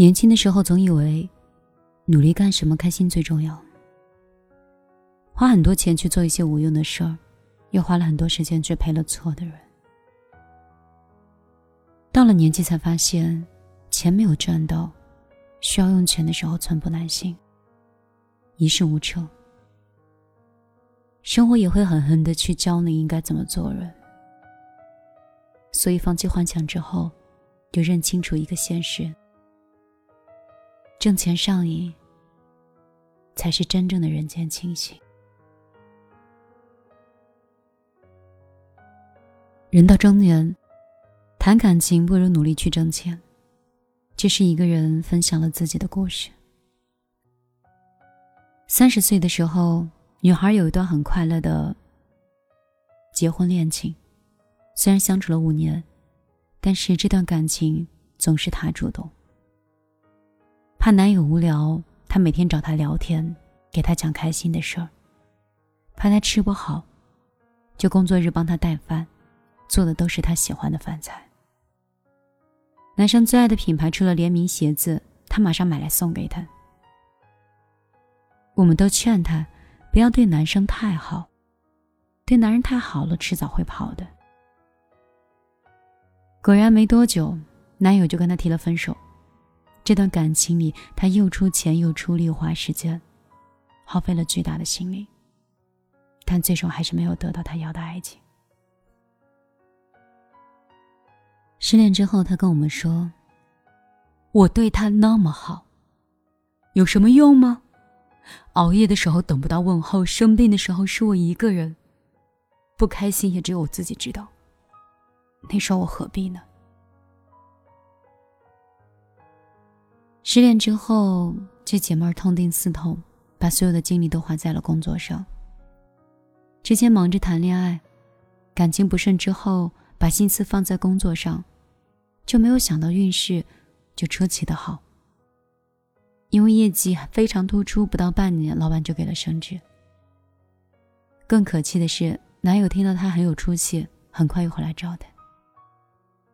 年轻的时候总以为，努力干什么开心最重要。花很多钱去做一些无用的事儿，又花了很多时间去陪了错的人。到了年纪才发现，钱没有赚到，需要用钱的时候寸步难行，一事无成。生活也会狠狠的去教你应该怎么做人。所以放弃幻想之后，就认清楚一个现实：挣钱上瘾，才是真正的人间清醒。人到中年，谈感情不如努力去挣钱。这是一个人分享了自己的故事。三十岁的时候，女孩有一段很快乐的结婚恋情，虽然相处了五年，但是这段感情总是她主动。怕男友无聊，她每天找他聊天，给他讲开心的事儿。怕他吃不好，就工作日帮他带饭。做的都是他喜欢的饭菜。男生最爱的品牌出了联名鞋子，他马上买来送给他。我们都劝他不要对男生太好，对男人太好了，迟早会跑的。果然没多久，男友就跟他提了分手。这段感情里，他又出钱又出力花时间，耗费了巨大的心力，但最终还是没有得到他要的爱情。失恋之后，他跟我们说：“我对他那么好，有什么用吗？熬夜的时候等不到问候，生病的时候是我一个人，不开心也只有我自己知道。你说我何必呢？”失恋之后，这姐妹儿痛定思痛，把所有的精力都花在了工作上。之前忙着谈恋爱，感情不顺之后，把心思放在工作上。就没有想到运势就出奇的好，因为业绩非常突出，不到半年，老板就给了升职。更可气的是，男友听到她很有出息，很快又回来找她。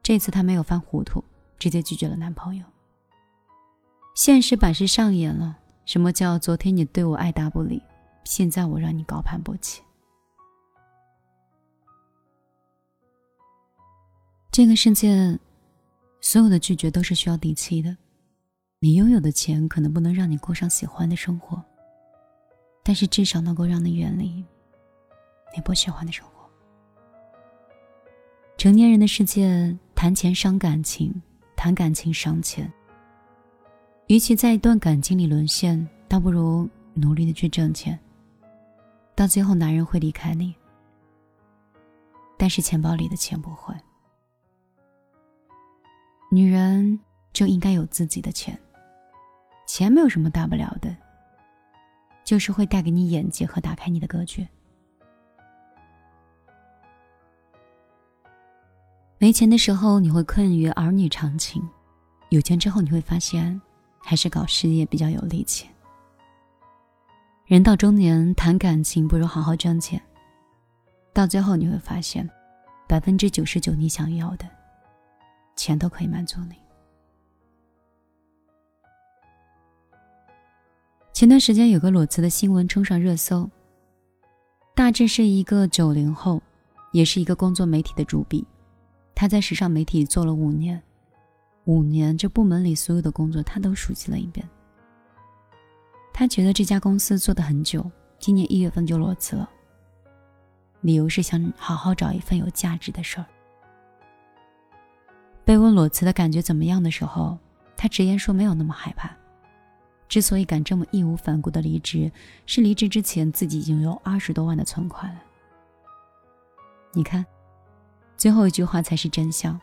这次他没有犯糊涂，直接拒绝了男朋友。现实版是上演了，什么叫昨天你对我爱答不理，现在我让你高攀不起？这个世界。所有的拒绝都是需要底气的。你拥有的钱可能不能让你过上喜欢的生活，但是至少能够让你远离你不喜欢的生活。成年人的世界，谈钱伤感情，谈感情伤钱。与其在一段感情里沦陷，倒不如努力的去挣钱。到最后，男人会离开你，但是钱包里的钱不会。女人就应该有自己的钱，钱没有什么大不了的，就是会带给你眼界和打开你的格局。没钱的时候你会困于儿女长情，有钱之后你会发现，还是搞事业比较有力气。人到中年谈感情不如好好赚钱，到最后你会发现，百分之九十九你想要的。钱都可以满足你。前段时间有个裸辞的新闻冲上热搜，大致是一个九零后，也是一个工作媒体的主笔，他在时尚媒体做了五年，五年这部门里所有的工作他都熟悉了一遍。他觉得这家公司做的很久，今年一月份就裸辞了，理由是想好好找一份有价值的事儿。被问裸辞的感觉怎么样的时候，他直言说没有那么害怕。之所以敢这么义无反顾的离职，是离职之前自己已经有二十多万的存款了。你看，最后一句话才是真相。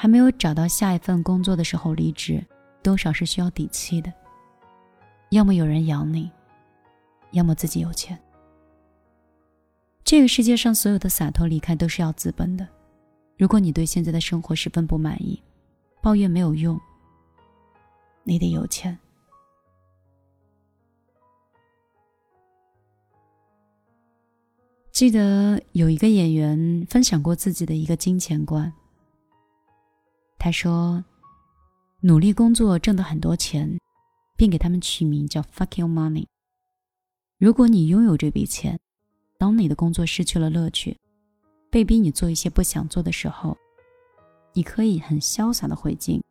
还没有找到下一份工作的时候离职，多少是需要底气的。要么有人养你，要么自己有钱。这个世界上所有的洒脱离开都是要资本的。如果你对现在的生活十分不满意，抱怨没有用。你得有钱。记得有一个演员分享过自己的一个金钱观。他说：“努力工作挣得很多钱，并给他们取名叫 “fuck your money”。如果你拥有这笔钱，当你的工作失去了乐趣，被逼你做一些不想做的时候，你可以很潇洒的回敬：“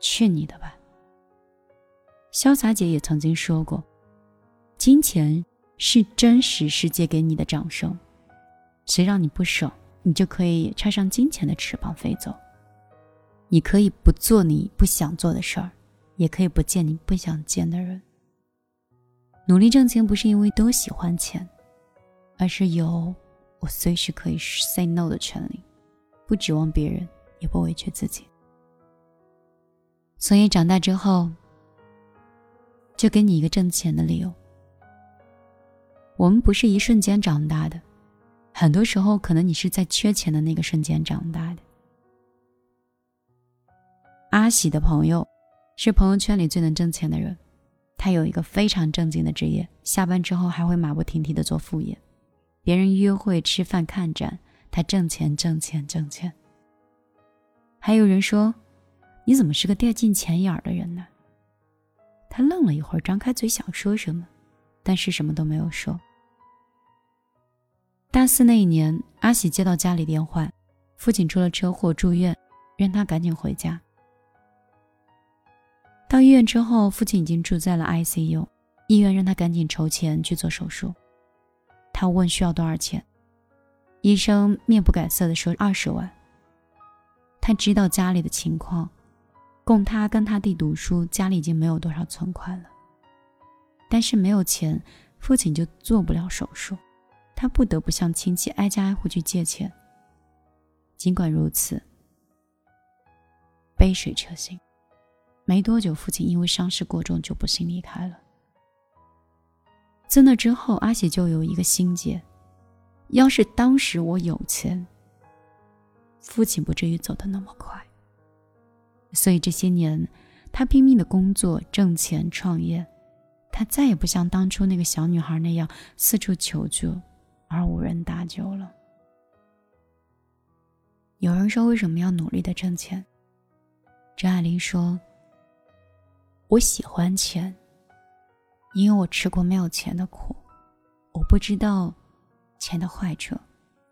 去你的吧。”潇洒姐也曾经说过：“金钱是真实世界给你的掌声，谁让你不爽，你就可以插上金钱的翅膀飞走。”你可以不做你不想做的事儿，也可以不见你不想见的人。努力挣钱不是因为都喜欢钱，而是有我随时可以 say no 的权利，不指望别人，也不委屈自己。所以长大之后，就给你一个挣钱的理由。我们不是一瞬间长大的，很多时候可能你是在缺钱的那个瞬间长大的。阿喜的朋友是朋友圈里最能挣钱的人，他有一个非常正经的职业，下班之后还会马不停蹄的做副业。别人约会、吃饭、看展，他挣钱、挣钱、挣钱。还有人说：“你怎么是个掉进钱眼儿的人呢？”他愣了一会儿，张开嘴想说什么，但是什么都没有说。大四那一年，阿喜接到家里电话，父亲出了车祸住院，让他赶紧回家。到医院之后，父亲已经住在了 ICU，医院让他赶紧筹钱去做手术。他问需要多少钱，医生面不改色的说二十万。他知道家里的情况，供他跟他弟读书，家里已经没有多少存款了。但是没有钱，父亲就做不了手术，他不得不向亲戚挨家挨户去借钱。尽管如此，杯水车薪。没多久，父亲因为伤势过重就不幸离开了。自那之后，阿喜就有一个心结：要是当时我有钱，父亲不至于走得那么快。所以这些年，他拼命的工作、挣钱、创业，他再也不像当初那个小女孩那样四处求助，而无人搭救了。有人说：“为什么要努力的挣钱？”张爱玲说。我喜欢钱，因为我吃过没有钱的苦。我不知道钱的坏处，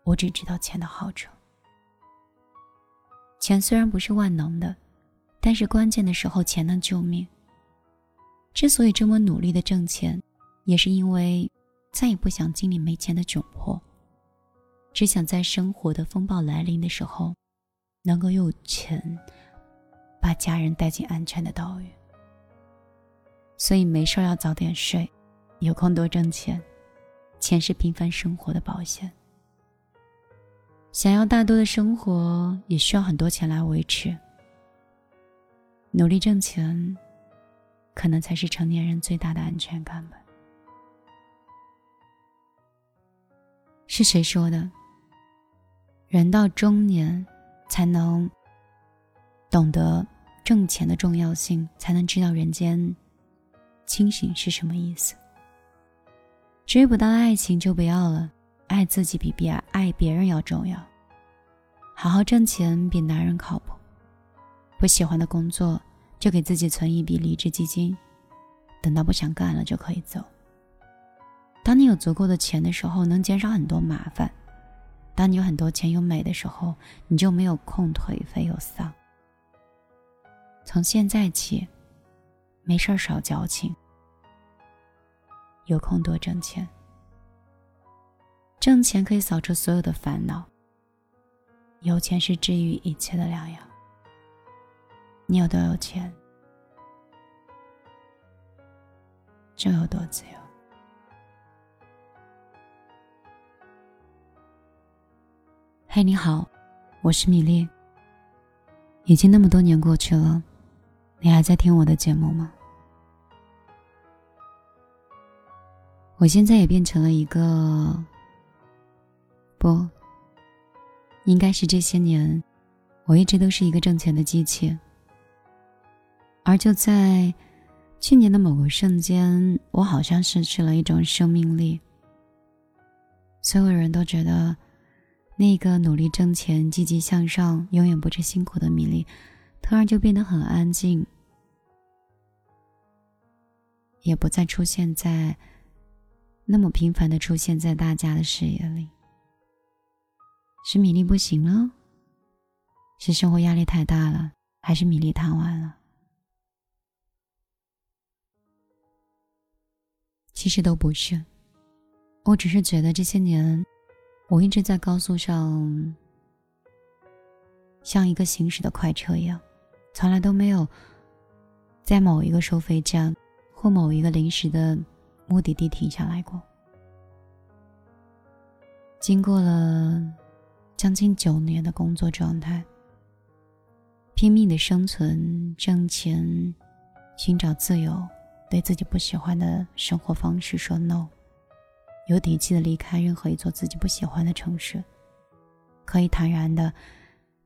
我只知道钱的好处。钱虽然不是万能的，但是关键的时候钱能救命。之所以这么努力的挣钱，也是因为再也不想经历没钱的窘迫，只想在生活的风暴来临的时候，能够用钱把家人带进安全的岛屿。所以没事要早点睡，有空多挣钱，钱是平凡生活的保险。想要大多的生活，也需要很多钱来维持。努力挣钱，可能才是成年人最大的安全感吧。是谁说的？人到中年，才能懂得挣钱的重要性，才能知道人间。清醒是什么意思？追不到爱情就不要了，爱自己比别爱别人要重要。好好挣钱比男人靠谱。不喜欢的工作就给自己存一笔离职基金，等到不想干了就可以走。当你有足够的钱的时候，能减少很多麻烦；当你有很多钱有美的时候，你就没有空颓废又丧。从现在起，没事儿少矫情。有空多挣钱，挣钱可以扫除所有的烦恼。有钱是治愈一切的良药。你有多有钱，就有多自由。嘿，你好，我是米粒。已经那么多年过去了，你还在听我的节目吗？我现在也变成了一个，不，应该是这些年，我一直都是一个挣钱的机器。而就在去年的某个瞬间，我好像失去了一种生命力。所有人都觉得，那个努力挣钱、积极向上、永远不知辛苦的米粒，突然就变得很安静，也不再出现在那么频繁的出现在大家的视野里。是米粒不行了？是生活压力太大了？还是米粒贪玩了？其实都不是，我只是觉得这些年，我一直在高速上，像一个行驶的快车一样，从来都没有在某一个收费站或某一个临时的目的地停下来过。经过了将近九年的工作状态，拼命的生存、挣钱、寻找自由。对自己不喜欢的生活方式说 no，有底气的离开任何一座自己不喜欢的城市，可以坦然的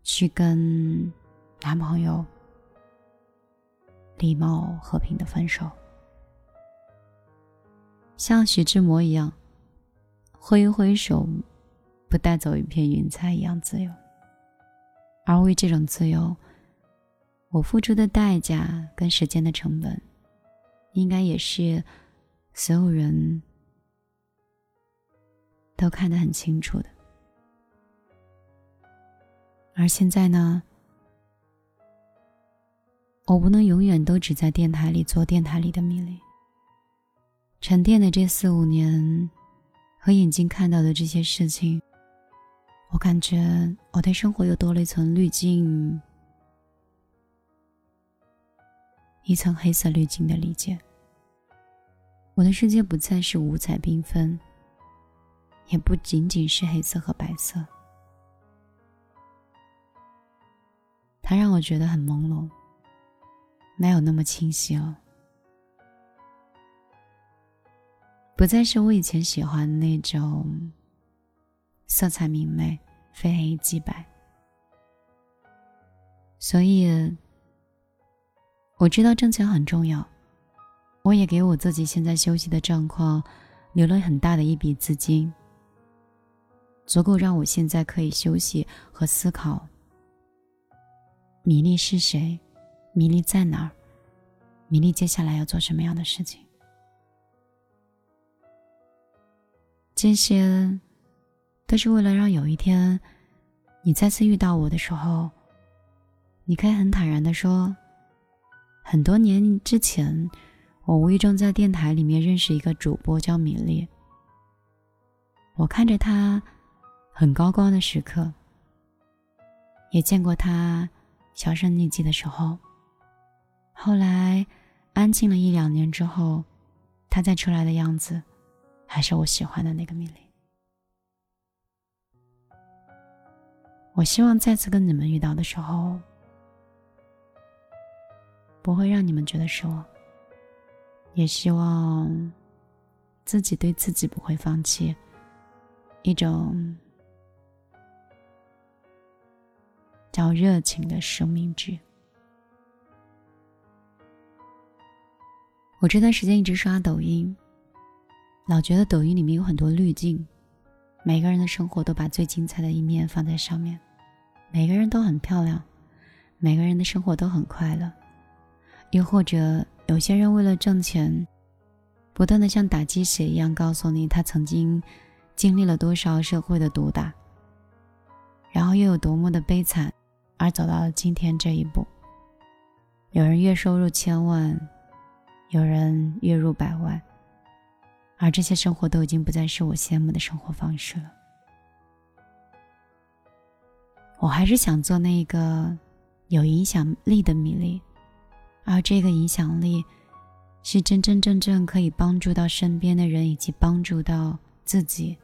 去跟男朋友礼貌和平的分手，像徐志摩一样挥一挥手，不带走一片云彩一样自由。而为这种自由，我付出的代价跟时间的成本。应该也是所有人都看得很清楚的。而现在呢，我不能永远都只在电台里做电台里的米粒。沉淀的这四五年和眼睛看到的这些事情，我感觉我对生活又多了一层滤镜。一层黑色滤镜的理解，我的世界不再是五彩缤纷，也不仅仅是黑色和白色，它让我觉得很朦胧，没有那么清晰了，不再是我以前喜欢那种色彩明媚、非黑即白，所以。我知道挣钱很重要，我也给我自己现在休息的状况留了很大的一笔资金，足够让我现在可以休息和思考。米粒是谁？米粒在哪儿？米粒接下来要做什么样的事情？这些，都是为了让有一天，你再次遇到我的时候，你可以很坦然的说。很多年之前，我无意中在电台里面认识一个主播，叫米粒。我看着他很高光的时刻，也见过他销声匿迹的时候。后来安静了一两年之后，他再出来的样子，还是我喜欢的那个米粒。我希望再次跟你们遇到的时候。不会让你们觉得失望，也希望自己对自己不会放弃一种叫热情的生命值。我这段时间一直刷抖音，老觉得抖音里面有很多滤镜，每个人的生活都把最精彩的一面放在上面，每个人都很漂亮，每个人的生活都很快乐。又或者，有些人为了挣钱，不断的像打鸡血一样告诉你他曾经经历了多少社会的毒打，然后又有多么的悲惨，而走到了今天这一步。有人月收入千万，有人月入百万，而这些生活都已经不再是我羡慕的生活方式了。我还是想做那个有影响力的米粒。而这个影响力，是真真正正可以帮助到身边的人，以及帮助到自己，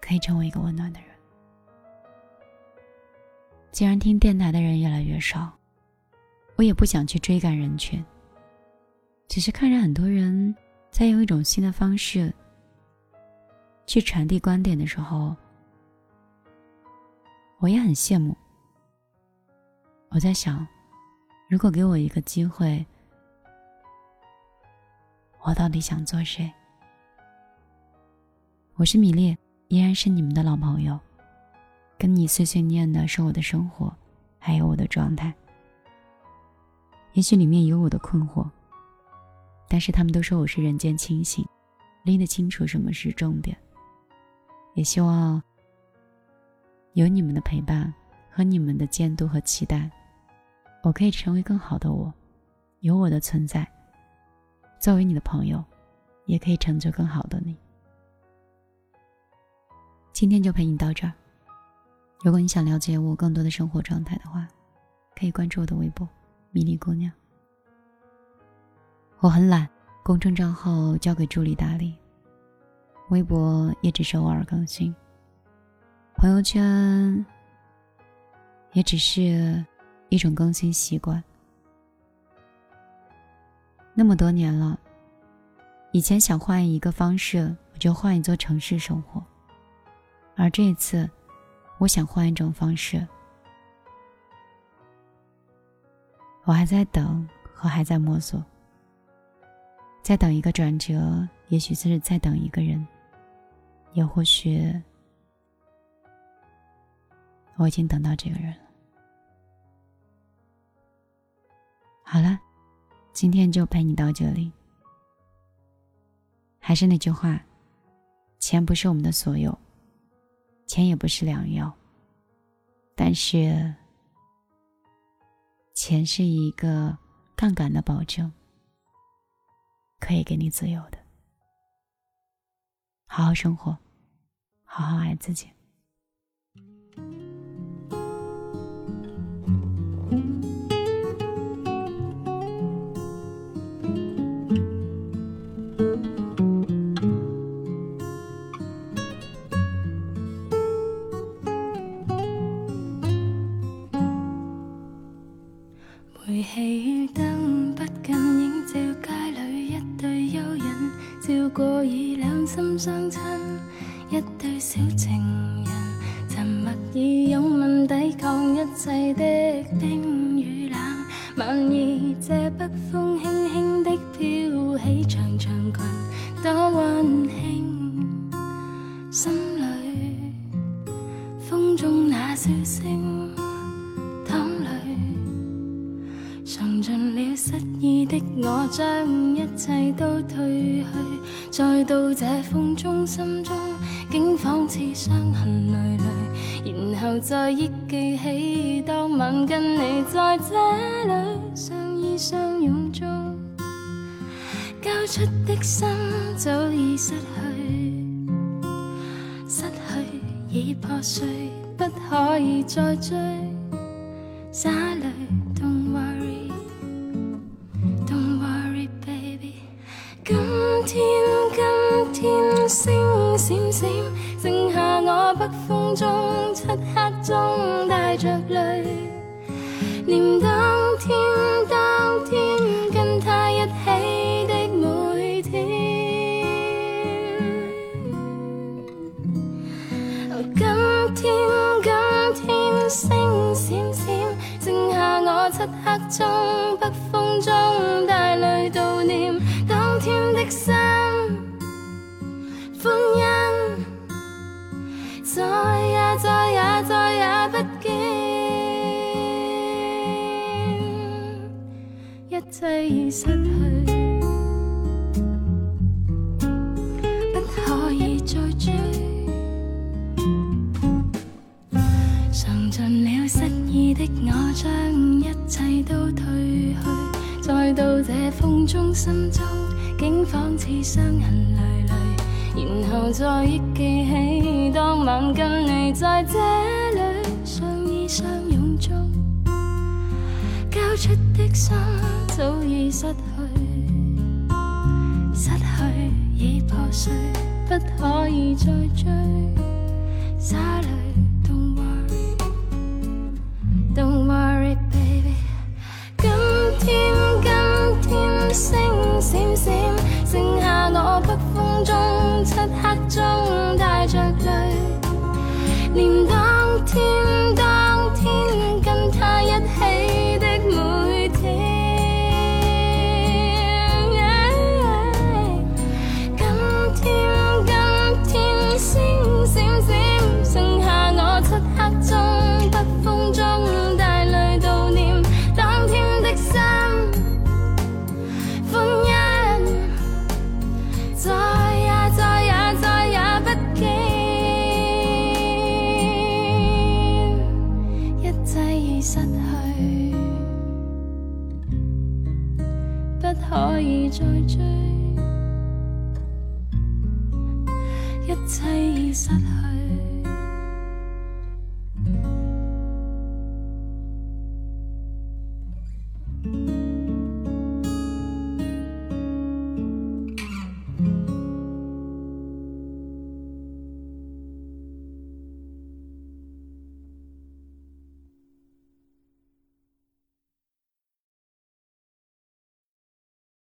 可以成为一个温暖的人。既然听电台的人越来越少，我也不想去追赶人群，只是看着很多人在用一种新的方式去传递观点的时候，我也很羡慕。我在想，如果给我一个机会，我到底想做谁？我是米粒，依然是你们的老朋友。跟你碎碎念的是我的生活，还有我的状态。也许里面有我的困惑，但是他们都说我是人间清醒，拎得清楚什么是重点。也希望有你们的陪伴和你们的监督和期待，我可以成为更好的我。有我的存在，作为你的朋友，也可以成就更好的你。今天就陪你到这儿。如果你想了解我更多的生活状态的话，可以关注我的微博“米粒姑娘”。我很懒，公众账号交给助理打理，微博也只是偶尔更新，朋友圈也只是一种更新习惯。那么多年了，以前想换一个方式，我就换一座城市生活。而这一次，我想换一种方式。我还在等，和还在摸索，在等一个转折，也许就是在等一个人，也或许我已经等到这个人了。好了。今天就陪你到这里。还是那句话，钱不是我们的所有，钱也不是良药。但是，钱是一个杠杆的保证，可以给你自由的。好好生活，好好爱自己。将一切都褪去。再到这风中，心中竟仿似伤痕累累，然后再忆记起当晚跟你在这里相依相拥中，交出的心早已失去，失去已破碎，不可以再追，洒泪今天，今天。星闪闪，剩下我北风中漆黑中带着泪，念当天当天跟他一起的每天。今天今天星闪闪，剩下我漆黑中北风中带已失去，不可以再追。尝尽了失意的我，将一切都褪去，再到这风中，心中竟仿似伤痕累累。然后再忆记起当晚跟你在这里相依相拥中，交出的心早已失去，失去已破碎，不可以再追，洒泪。失去。